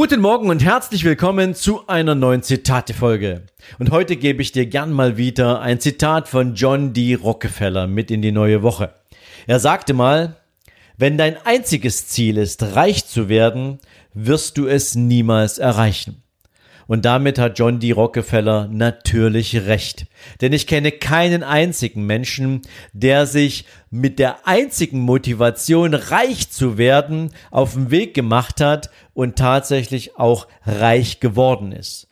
Guten Morgen und herzlich willkommen zu einer neuen Zitate-Folge. Und heute gebe ich dir gern mal wieder ein Zitat von John D. Rockefeller mit in die neue Woche. Er sagte mal, wenn dein einziges Ziel ist, reich zu werden, wirst du es niemals erreichen. Und damit hat John D. Rockefeller natürlich recht. Denn ich kenne keinen einzigen Menschen, der sich mit der einzigen Motivation, reich zu werden, auf den Weg gemacht hat und tatsächlich auch reich geworden ist.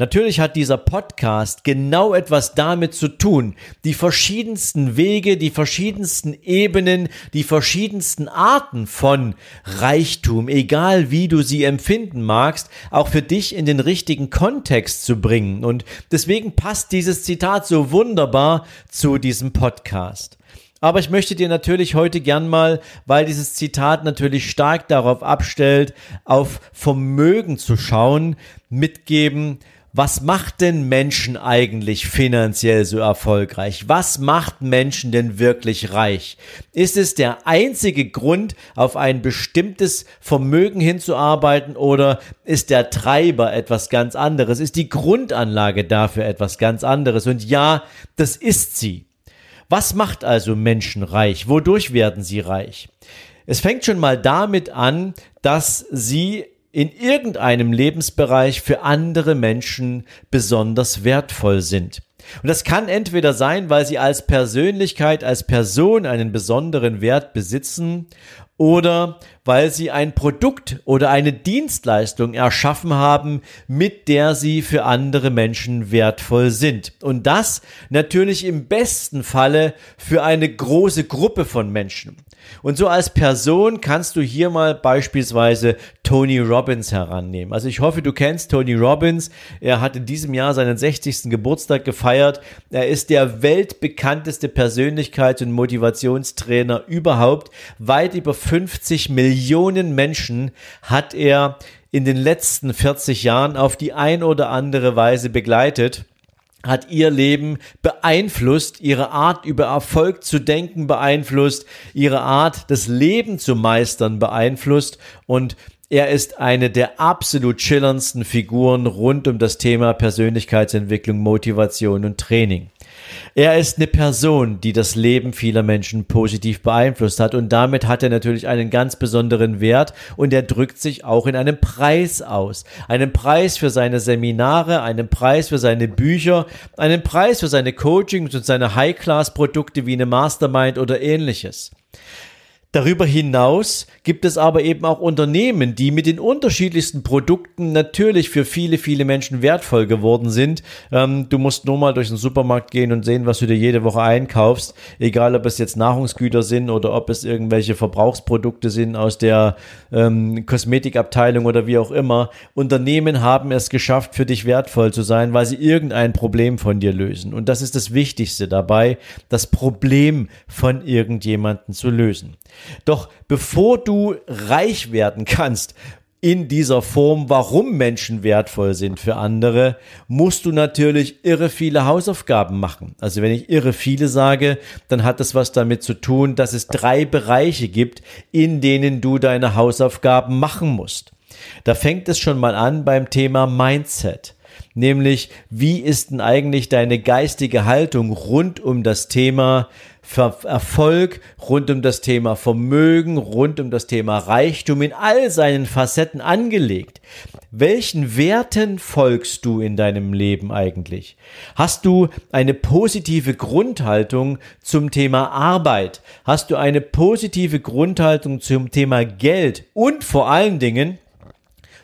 Natürlich hat dieser Podcast genau etwas damit zu tun, die verschiedensten Wege, die verschiedensten Ebenen, die verschiedensten Arten von Reichtum, egal wie du sie empfinden magst, auch für dich in den richtigen Kontext zu bringen. Und deswegen passt dieses Zitat so wunderbar zu diesem Podcast. Aber ich möchte dir natürlich heute gern mal, weil dieses Zitat natürlich stark darauf abstellt, auf Vermögen zu schauen, mitgeben, was macht denn Menschen eigentlich finanziell so erfolgreich? Was macht Menschen denn wirklich reich? Ist es der einzige Grund, auf ein bestimmtes Vermögen hinzuarbeiten oder ist der Treiber etwas ganz anderes? Ist die Grundanlage dafür etwas ganz anderes? Und ja, das ist sie. Was macht also Menschen reich? Wodurch werden sie reich? Es fängt schon mal damit an, dass sie in irgendeinem Lebensbereich für andere Menschen besonders wertvoll sind. Und das kann entweder sein, weil sie als Persönlichkeit, als Person einen besonderen Wert besitzen oder weil sie ein Produkt oder eine Dienstleistung erschaffen haben, mit der sie für andere Menschen wertvoll sind. Und das natürlich im besten Falle für eine große Gruppe von Menschen. Und so als Person kannst du hier mal beispielsweise Tony Robbins herannehmen. Also ich hoffe, du kennst Tony Robbins. Er hat in diesem Jahr seinen 60. Geburtstag gefeiert. Er ist der weltbekannteste Persönlichkeits- und Motivationstrainer überhaupt. Weit über 50 Millionen Menschen hat er in den letzten 40 Jahren auf die ein oder andere Weise begleitet hat ihr Leben beeinflusst, ihre Art über Erfolg zu denken beeinflusst, ihre Art das Leben zu meistern beeinflusst und er ist eine der absolut schillerndsten Figuren rund um das Thema Persönlichkeitsentwicklung, Motivation und Training. Er ist eine Person, die das Leben vieler Menschen positiv beeinflusst hat und damit hat er natürlich einen ganz besonderen Wert und er drückt sich auch in einem Preis aus. Einen Preis für seine Seminare, einen Preis für seine Bücher, einen Preis für seine Coachings und seine High-Class-Produkte wie eine Mastermind oder ähnliches. Darüber hinaus gibt es aber eben auch Unternehmen, die mit den unterschiedlichsten Produkten natürlich für viele, viele Menschen wertvoll geworden sind. Ähm, du musst nur mal durch den Supermarkt gehen und sehen, was du dir jede Woche einkaufst. Egal, ob es jetzt Nahrungsgüter sind oder ob es irgendwelche Verbrauchsprodukte sind aus der ähm, Kosmetikabteilung oder wie auch immer. Unternehmen haben es geschafft, für dich wertvoll zu sein, weil sie irgendein Problem von dir lösen. Und das ist das Wichtigste dabei, das Problem von irgendjemanden zu lösen. Doch bevor du reich werden kannst, in dieser Form, warum Menschen wertvoll sind für andere, musst du natürlich irre viele Hausaufgaben machen. Also wenn ich irre viele sage, dann hat das was damit zu tun, dass es drei Bereiche gibt, in denen du deine Hausaufgaben machen musst. Da fängt es schon mal an beim Thema Mindset nämlich wie ist denn eigentlich deine geistige Haltung rund um das Thema Erfolg, rund um das Thema Vermögen, rund um das Thema Reichtum in all seinen Facetten angelegt. Welchen Werten folgst du in deinem Leben eigentlich? Hast du eine positive Grundhaltung zum Thema Arbeit? Hast du eine positive Grundhaltung zum Thema Geld? Und vor allen Dingen,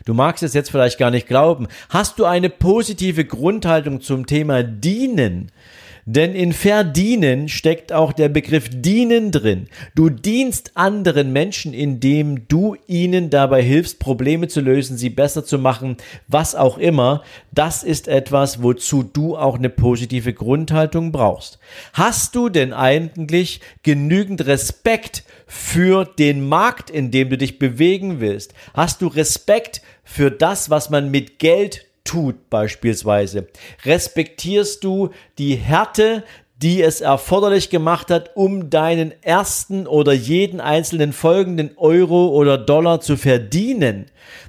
Du magst es jetzt vielleicht gar nicht glauben. Hast du eine positive Grundhaltung zum Thema Dienen? Denn in verdienen steckt auch der Begriff dienen drin. Du dienst anderen Menschen, indem du ihnen dabei hilfst, Probleme zu lösen, sie besser zu machen, was auch immer. Das ist etwas, wozu du auch eine positive Grundhaltung brauchst. Hast du denn eigentlich genügend Respekt für den Markt, in dem du dich bewegen willst? Hast du Respekt für das, was man mit Geld tut beispielsweise? Respektierst du die Härte, die es erforderlich gemacht hat, um deinen ersten oder jeden einzelnen folgenden Euro oder Dollar zu verdienen.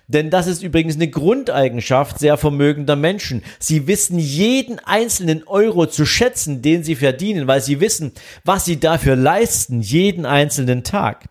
Denn das ist übrigens eine Grundeigenschaft sehr vermögender Menschen. Sie wissen jeden einzelnen Euro zu schätzen, den sie verdienen, weil sie wissen, was sie dafür leisten, jeden einzelnen Tag.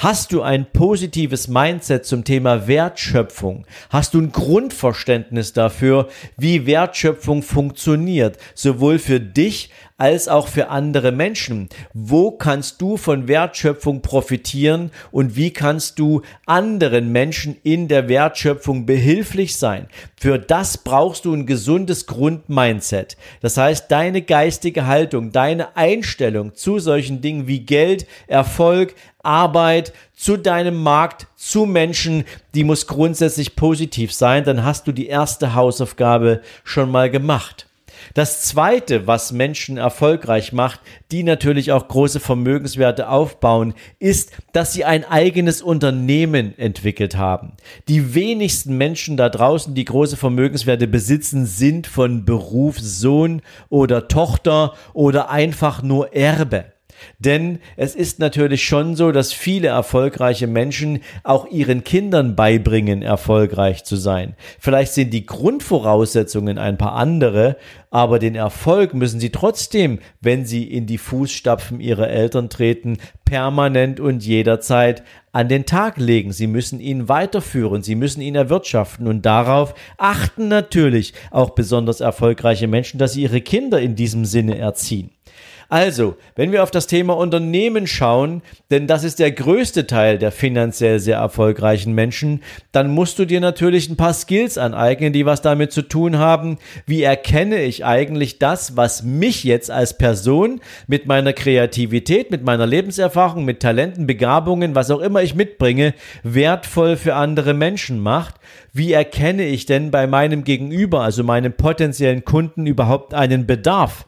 Hast du ein positives Mindset zum Thema Wertschöpfung? Hast du ein Grundverständnis dafür, wie Wertschöpfung funktioniert, sowohl für dich als auch für andere Menschen? Wo kannst du von Wertschöpfung profitieren und wie kannst du anderen Menschen in der Wertschöpfung behilflich sein? Für das brauchst du ein gesundes Grundmindset. Das heißt, deine geistige Haltung, deine Einstellung zu solchen Dingen wie Geld, Erfolg, Arbeit, zu deinem Markt, zu Menschen, die muss grundsätzlich positiv sein, dann hast du die erste Hausaufgabe schon mal gemacht. Das zweite, was Menschen erfolgreich macht, die natürlich auch große Vermögenswerte aufbauen, ist, dass sie ein eigenes Unternehmen entwickelt haben. Die wenigsten Menschen da draußen, die große Vermögenswerte besitzen, sind von Beruf Sohn oder Tochter oder einfach nur Erbe. Denn es ist natürlich schon so, dass viele erfolgreiche Menschen auch ihren Kindern beibringen, erfolgreich zu sein. Vielleicht sind die Grundvoraussetzungen ein paar andere, aber den Erfolg müssen sie trotzdem, wenn sie in die Fußstapfen ihrer Eltern treten, permanent und jederzeit an den Tag legen. Sie müssen ihn weiterführen, sie müssen ihn erwirtschaften und darauf achten natürlich auch besonders erfolgreiche Menschen, dass sie ihre Kinder in diesem Sinne erziehen. Also, wenn wir auf das Thema Unternehmen schauen, denn das ist der größte Teil der finanziell sehr erfolgreichen Menschen, dann musst du dir natürlich ein paar Skills aneignen, die was damit zu tun haben. Wie erkenne ich eigentlich das, was mich jetzt als Person mit meiner Kreativität, mit meiner Lebenserfahrung, mit Talenten, Begabungen, was auch immer ich mitbringe, wertvoll für andere Menschen macht? Wie erkenne ich denn bei meinem Gegenüber, also meinem potenziellen Kunden, überhaupt einen Bedarf?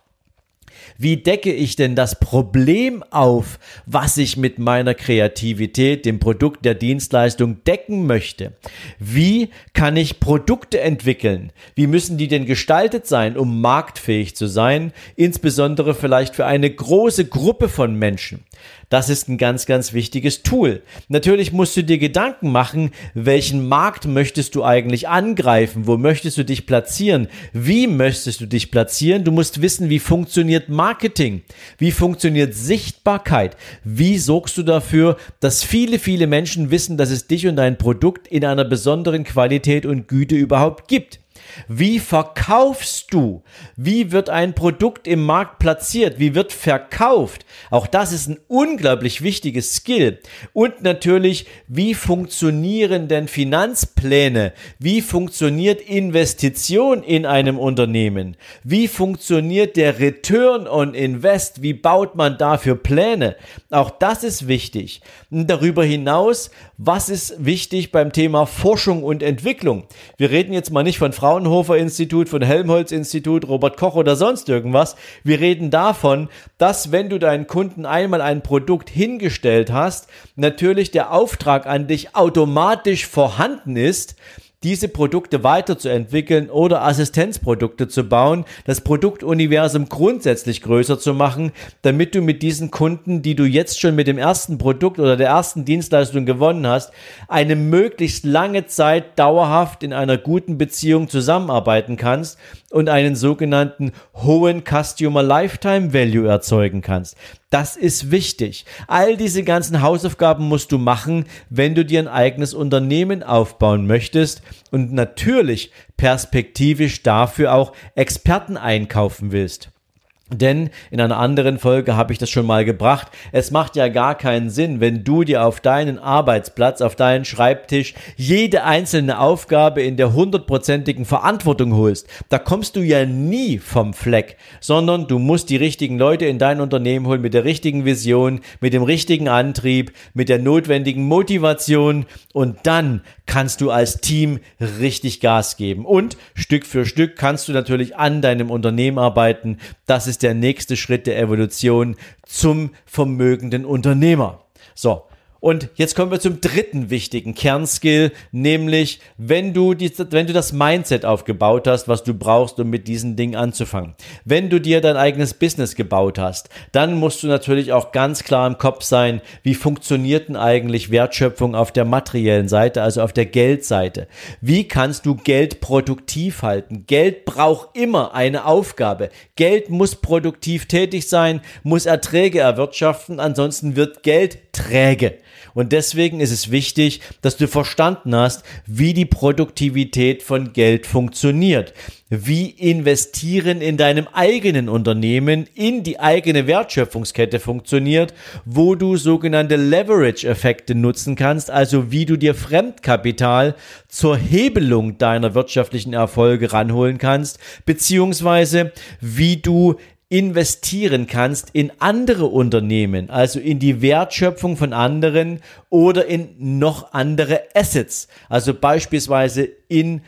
Wie decke ich denn das Problem auf, was ich mit meiner Kreativität, dem Produkt der Dienstleistung decken möchte? Wie kann ich Produkte entwickeln? Wie müssen die denn gestaltet sein, um marktfähig zu sein? Insbesondere vielleicht für eine große Gruppe von Menschen. Das ist ein ganz, ganz wichtiges Tool. Natürlich musst du dir Gedanken machen, welchen Markt möchtest du eigentlich angreifen? Wo möchtest du dich platzieren? Wie möchtest du dich platzieren? Du musst wissen, wie funktioniert Marketing? Wie funktioniert Sichtbarkeit? Wie sorgst du dafür, dass viele, viele Menschen wissen, dass es dich und dein Produkt in einer besonderen Qualität und Güte überhaupt gibt? Wie verkaufst du? Wie wird ein Produkt im Markt platziert? Wie wird verkauft? Auch das ist ein unglaublich wichtiges Skill. Und natürlich, wie funktionieren denn Finanzpläne? Wie funktioniert Investition in einem Unternehmen? Wie funktioniert der Return on Invest? Wie baut man dafür Pläne? Auch das ist wichtig. Und darüber hinaus, was ist wichtig beim Thema Forschung und Entwicklung? Wir reden jetzt mal nicht von Frauen Fraunhofer Institut, von Helmholtz Institut, Robert Koch oder sonst irgendwas. Wir reden davon, dass wenn du deinen Kunden einmal ein Produkt hingestellt hast, natürlich der Auftrag an dich automatisch vorhanden ist, diese Produkte weiterzuentwickeln oder Assistenzprodukte zu bauen, das Produktuniversum grundsätzlich größer zu machen, damit du mit diesen Kunden, die du jetzt schon mit dem ersten Produkt oder der ersten Dienstleistung gewonnen hast, eine möglichst lange Zeit dauerhaft in einer guten Beziehung zusammenarbeiten kannst und einen sogenannten hohen Customer Lifetime Value erzeugen kannst. Das ist wichtig. All diese ganzen Hausaufgaben musst du machen, wenn du dir ein eigenes Unternehmen aufbauen möchtest und natürlich perspektivisch dafür auch Experten einkaufen willst. Denn in einer anderen Folge habe ich das schon mal gebracht. Es macht ja gar keinen Sinn, wenn du dir auf deinen Arbeitsplatz, auf deinen Schreibtisch jede einzelne Aufgabe in der hundertprozentigen Verantwortung holst. Da kommst du ja nie vom Fleck, sondern du musst die richtigen Leute in dein Unternehmen holen mit der richtigen Vision, mit dem richtigen Antrieb, mit der notwendigen Motivation und dann kannst du als Team richtig Gas geben. Und Stück für Stück kannst du natürlich an deinem Unternehmen arbeiten. Das ist der nächste Schritt der Evolution zum vermögenden Unternehmer. So, und jetzt kommen wir zum dritten wichtigen Kernskill, nämlich wenn du, die, wenn du das Mindset aufgebaut hast, was du brauchst, um mit diesen Dingen anzufangen. Wenn du dir dein eigenes Business gebaut hast, dann musst du natürlich auch ganz klar im Kopf sein, wie funktioniert denn eigentlich Wertschöpfung auf der materiellen Seite, also auf der Geldseite. Wie kannst du Geld produktiv halten? Geld braucht immer eine Aufgabe. Geld muss produktiv tätig sein, muss Erträge erwirtschaften, ansonsten wird Geld träge. Und deswegen ist es wichtig, dass du verstanden hast, wie die Produktivität von Geld funktioniert. Wie investieren in deinem eigenen Unternehmen in die eigene Wertschöpfungskette funktioniert, wo du sogenannte Leverage-Effekte nutzen kannst, also wie du dir Fremdkapital zur Hebelung deiner wirtschaftlichen Erfolge ranholen kannst, beziehungsweise wie du investieren kannst in andere Unternehmen, also in die Wertschöpfung von anderen oder in noch andere Assets, also beispielsweise in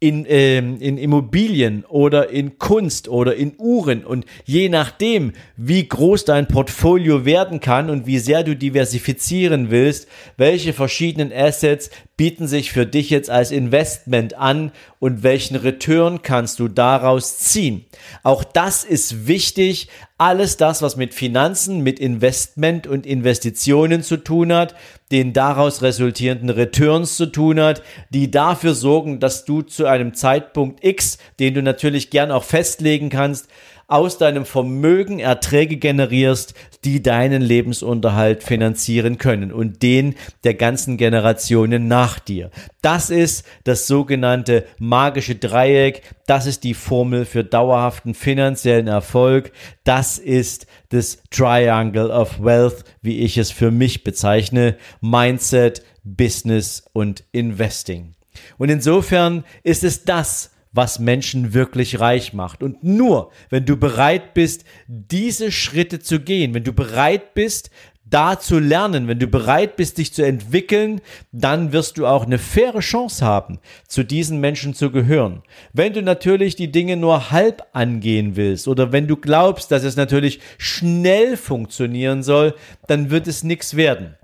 in, ähm, in Immobilien oder in Kunst oder in Uhren. Und je nachdem, wie groß dein Portfolio werden kann und wie sehr du diversifizieren willst, welche verschiedenen Assets bieten sich für dich jetzt als Investment an und welchen Return kannst du daraus ziehen. Auch das ist wichtig. Alles das, was mit Finanzen, mit Investment und Investitionen zu tun hat, den daraus resultierenden Returns zu tun hat, die dafür sorgen, dass du zu einem Zeitpunkt X, den du natürlich gern auch festlegen kannst, aus deinem Vermögen Erträge generierst, die deinen Lebensunterhalt finanzieren können und den der ganzen Generationen nach dir. Das ist das sogenannte magische Dreieck. Das ist die Formel für dauerhaften finanziellen Erfolg. Das ist das Triangle of Wealth, wie ich es für mich bezeichne. Mindset, Business und Investing. Und insofern ist es das, was Menschen wirklich reich macht. Und nur, wenn du bereit bist, diese Schritte zu gehen, wenn du bereit bist, da zu lernen, wenn du bereit bist, dich zu entwickeln, dann wirst du auch eine faire Chance haben, zu diesen Menschen zu gehören. Wenn du natürlich die Dinge nur halb angehen willst oder wenn du glaubst, dass es natürlich schnell funktionieren soll, dann wird es nichts werden.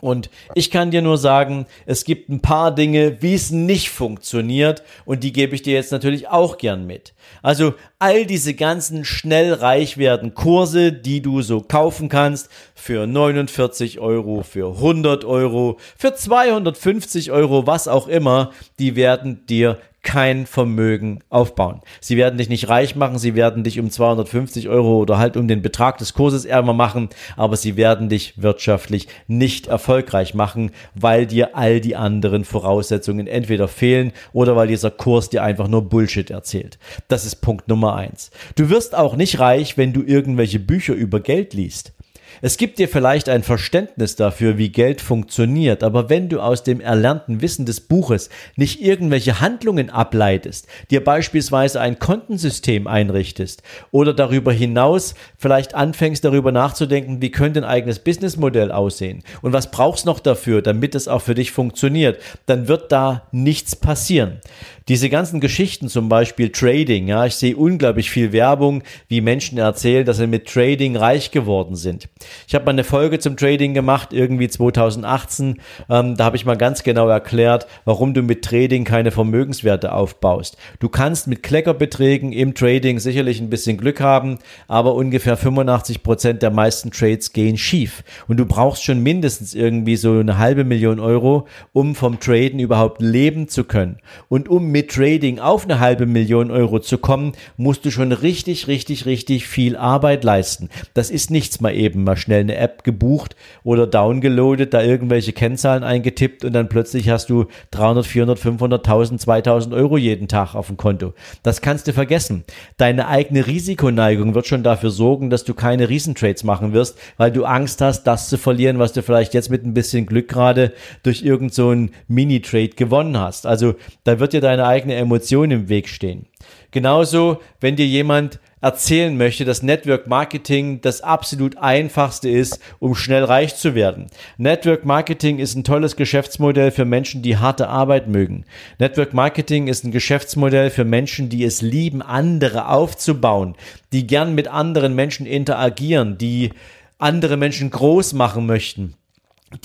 Und ich kann dir nur sagen, es gibt ein paar Dinge, wie es nicht funktioniert und die gebe ich dir jetzt natürlich auch gern mit. Also all diese ganzen schnell reich werden Kurse, die du so kaufen kannst für 49 Euro, für 100 Euro, für 250 Euro, was auch immer, die werden dir kein Vermögen aufbauen. Sie werden dich nicht reich machen, sie werden dich um 250 Euro oder halt um den Betrag des Kurses ärmer machen, aber sie werden dich wirtschaftlich nicht erfolgreich machen, weil dir all die anderen Voraussetzungen entweder fehlen oder weil dieser Kurs dir einfach nur Bullshit erzählt. Das ist Punkt Nummer eins. Du wirst auch nicht reich, wenn du irgendwelche Bücher über Geld liest. Es gibt dir vielleicht ein Verständnis dafür, wie Geld funktioniert, aber wenn du aus dem erlernten Wissen des Buches nicht irgendwelche Handlungen ableitest, dir beispielsweise ein Kontensystem einrichtest oder darüber hinaus vielleicht anfängst darüber nachzudenken, wie könnte ein eigenes Businessmodell aussehen und was brauchst noch dafür, damit es auch für dich funktioniert, dann wird da nichts passieren. Diese ganzen Geschichten, zum Beispiel Trading, ja, ich sehe unglaublich viel Werbung, wie Menschen erzählen, dass sie mit Trading reich geworden sind. Ich habe mal eine Folge zum Trading gemacht, irgendwie 2018. Ähm, da habe ich mal ganz genau erklärt, warum du mit Trading keine Vermögenswerte aufbaust. Du kannst mit Kleckerbeträgen im Trading sicherlich ein bisschen Glück haben, aber ungefähr 85 Prozent der meisten Trades gehen schief. Und du brauchst schon mindestens irgendwie so eine halbe Million Euro, um vom Traden überhaupt leben zu können. Und um mit Trading auf eine halbe Million Euro zu kommen, musst du schon richtig, richtig, richtig viel Arbeit leisten. Das ist nichts mal eben mal schnell eine App gebucht oder downgeloadet, da irgendwelche Kennzahlen eingetippt und dann plötzlich hast du 300, 400, 500.000, 2000 Euro jeden Tag auf dem Konto. Das kannst du vergessen. Deine eigene Risikoneigung wird schon dafür sorgen, dass du keine Riesentrades machen wirst, weil du Angst hast, das zu verlieren, was du vielleicht jetzt mit ein bisschen Glück gerade durch irgendeinen so Mini-Trade gewonnen hast. Also da wird dir deine eigene Emotion im Weg stehen. Genauso, wenn dir jemand erzählen möchte, dass Network Marketing das absolut einfachste ist, um schnell reich zu werden. Network Marketing ist ein tolles Geschäftsmodell für Menschen, die harte Arbeit mögen. Network Marketing ist ein Geschäftsmodell für Menschen, die es lieben, andere aufzubauen, die gern mit anderen Menschen interagieren, die andere Menschen groß machen möchten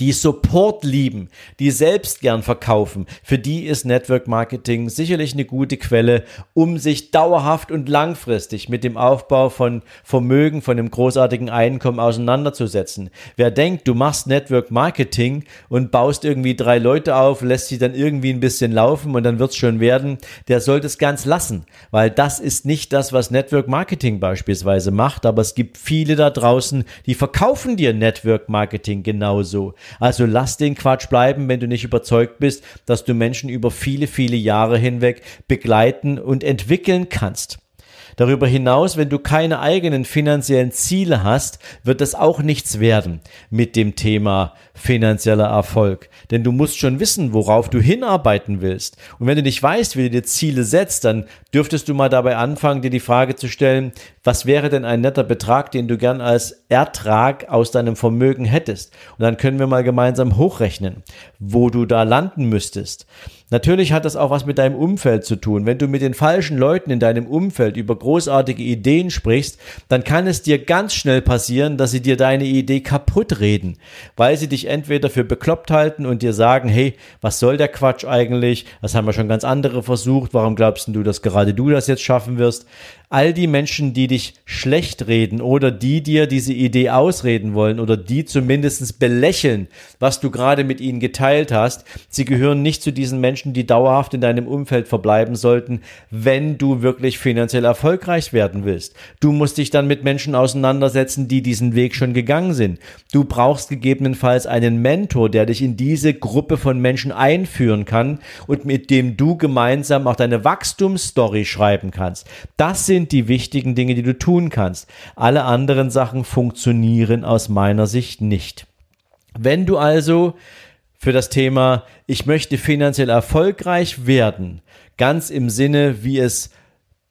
die Support lieben, die selbst gern verkaufen, für die ist Network Marketing sicherlich eine gute Quelle, um sich dauerhaft und langfristig mit dem Aufbau von Vermögen, von einem großartigen Einkommen auseinanderzusetzen. Wer denkt, du machst Network Marketing und baust irgendwie drei Leute auf, lässt sie dann irgendwie ein bisschen laufen und dann wird's schon werden, der sollte es ganz lassen, weil das ist nicht das, was Network Marketing beispielsweise macht, aber es gibt viele da draußen, die verkaufen dir Network Marketing genauso. Also lass den Quatsch bleiben, wenn du nicht überzeugt bist, dass du Menschen über viele, viele Jahre hinweg begleiten und entwickeln kannst. Darüber hinaus, wenn du keine eigenen finanziellen Ziele hast, wird das auch nichts werden mit dem Thema finanzieller Erfolg. Denn du musst schon wissen, worauf du hinarbeiten willst. Und wenn du nicht weißt, wie du dir Ziele setzt, dann dürftest du mal dabei anfangen, dir die Frage zu stellen, was wäre denn ein netter Betrag, den du gern als Ertrag aus deinem Vermögen hättest? Und dann können wir mal gemeinsam hochrechnen, wo du da landen müsstest. Natürlich hat das auch was mit deinem Umfeld zu tun. Wenn du mit den falschen Leuten in deinem Umfeld über großartige Ideen sprichst, dann kann es dir ganz schnell passieren, dass sie dir deine Idee kaputt reden, weil sie dich entweder für bekloppt halten und dir sagen, hey, was soll der Quatsch eigentlich? Das haben wir schon ganz andere versucht. Warum glaubst du, dass gerade du das jetzt schaffen wirst? all die Menschen, die dich schlecht reden oder die dir diese Idee ausreden wollen oder die zumindest belächeln, was du gerade mit ihnen geteilt hast, sie gehören nicht zu diesen Menschen, die dauerhaft in deinem Umfeld verbleiben sollten, wenn du wirklich finanziell erfolgreich werden willst. Du musst dich dann mit Menschen auseinandersetzen, die diesen Weg schon gegangen sind. Du brauchst gegebenenfalls einen Mentor, der dich in diese Gruppe von Menschen einführen kann und mit dem du gemeinsam auch deine Wachstumsstory schreiben kannst. Das sind sind die wichtigen Dinge, die du tun kannst. Alle anderen Sachen funktionieren aus meiner Sicht nicht. Wenn du also für das Thema, ich möchte finanziell erfolgreich werden, ganz im Sinne, wie es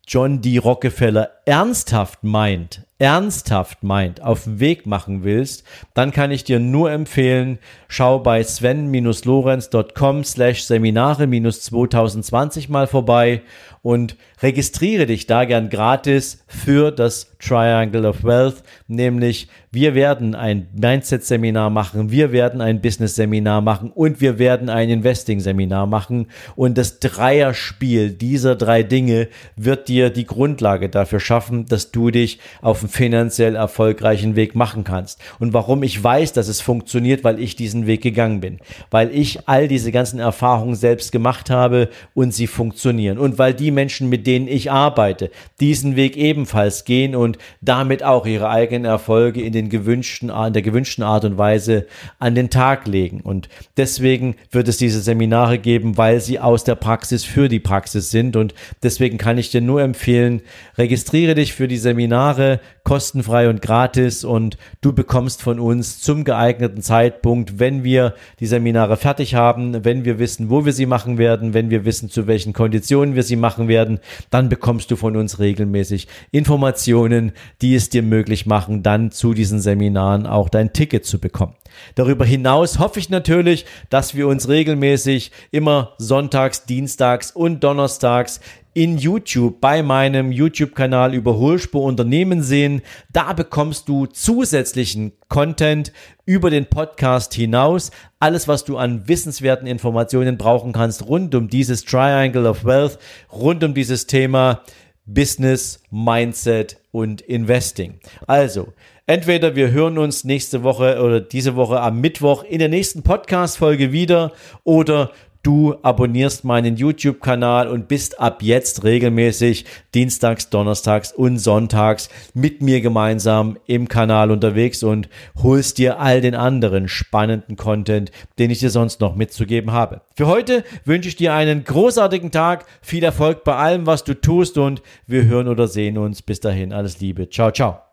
John D. Rockefeller ernsthaft meint, ernsthaft meint, auf den Weg machen willst, dann kann ich dir nur empfehlen, schau bei sven-lorenz.com slash Seminare-2020 mal vorbei und registriere dich da gern gratis für das Triangle of Wealth, nämlich wir werden ein Mindset-Seminar machen, wir werden ein Business-Seminar machen und wir werden ein Investing-Seminar machen und das Dreierspiel dieser drei Dinge wird dir die Grundlage dafür schaffen, dass du dich auf einen finanziell erfolgreichen Weg machen kannst. Und warum ich weiß, dass es funktioniert, weil ich diesen Weg gegangen bin, weil ich all diese ganzen Erfahrungen selbst gemacht habe und sie funktionieren und weil die Menschen, mit denen ich arbeite, diesen Weg ebenfalls gehen und damit auch ihre eigenen Erfolge in den gewünschten, in der gewünschten Art und Weise an den Tag legen. Und deswegen wird es diese Seminare geben, weil sie aus der Praxis für die Praxis sind. Und deswegen kann ich dir nur empfehlen, registriere dich für die Seminare kostenfrei und gratis und du bekommst von uns zum geeigneten Zeitpunkt, wenn wir die Seminare fertig haben, wenn wir wissen, wo wir sie machen werden, wenn wir wissen, zu welchen Konditionen wir sie machen, werden, dann bekommst du von uns regelmäßig Informationen, die es dir möglich machen, dann zu diesen Seminaren auch dein Ticket zu bekommen. Darüber hinaus hoffe ich natürlich, dass wir uns regelmäßig immer sonntags, dienstags und donnerstags in YouTube bei meinem YouTube-Kanal Überholspur Unternehmen sehen. Da bekommst du zusätzlichen Content über den Podcast hinaus. Alles, was du an wissenswerten Informationen brauchen kannst rund um dieses Triangle of Wealth, rund um dieses Thema Business, Mindset und Investing. Also, entweder wir hören uns nächste Woche oder diese Woche am Mittwoch in der nächsten Podcast-Folge wieder oder du abonnierst meinen YouTube-Kanal und bist ab jetzt regelmäßig dienstags, donnerstags und sonntags mit mir gemeinsam im Kanal unterwegs und holst dir all den anderen spannenden Content, den ich dir sonst noch mitzugeben habe. Für heute wünsche ich dir einen großartigen Tag, viel Erfolg bei allem, was du tust und wir hören oder sehen uns. Bis dahin, alles Liebe. Ciao, ciao.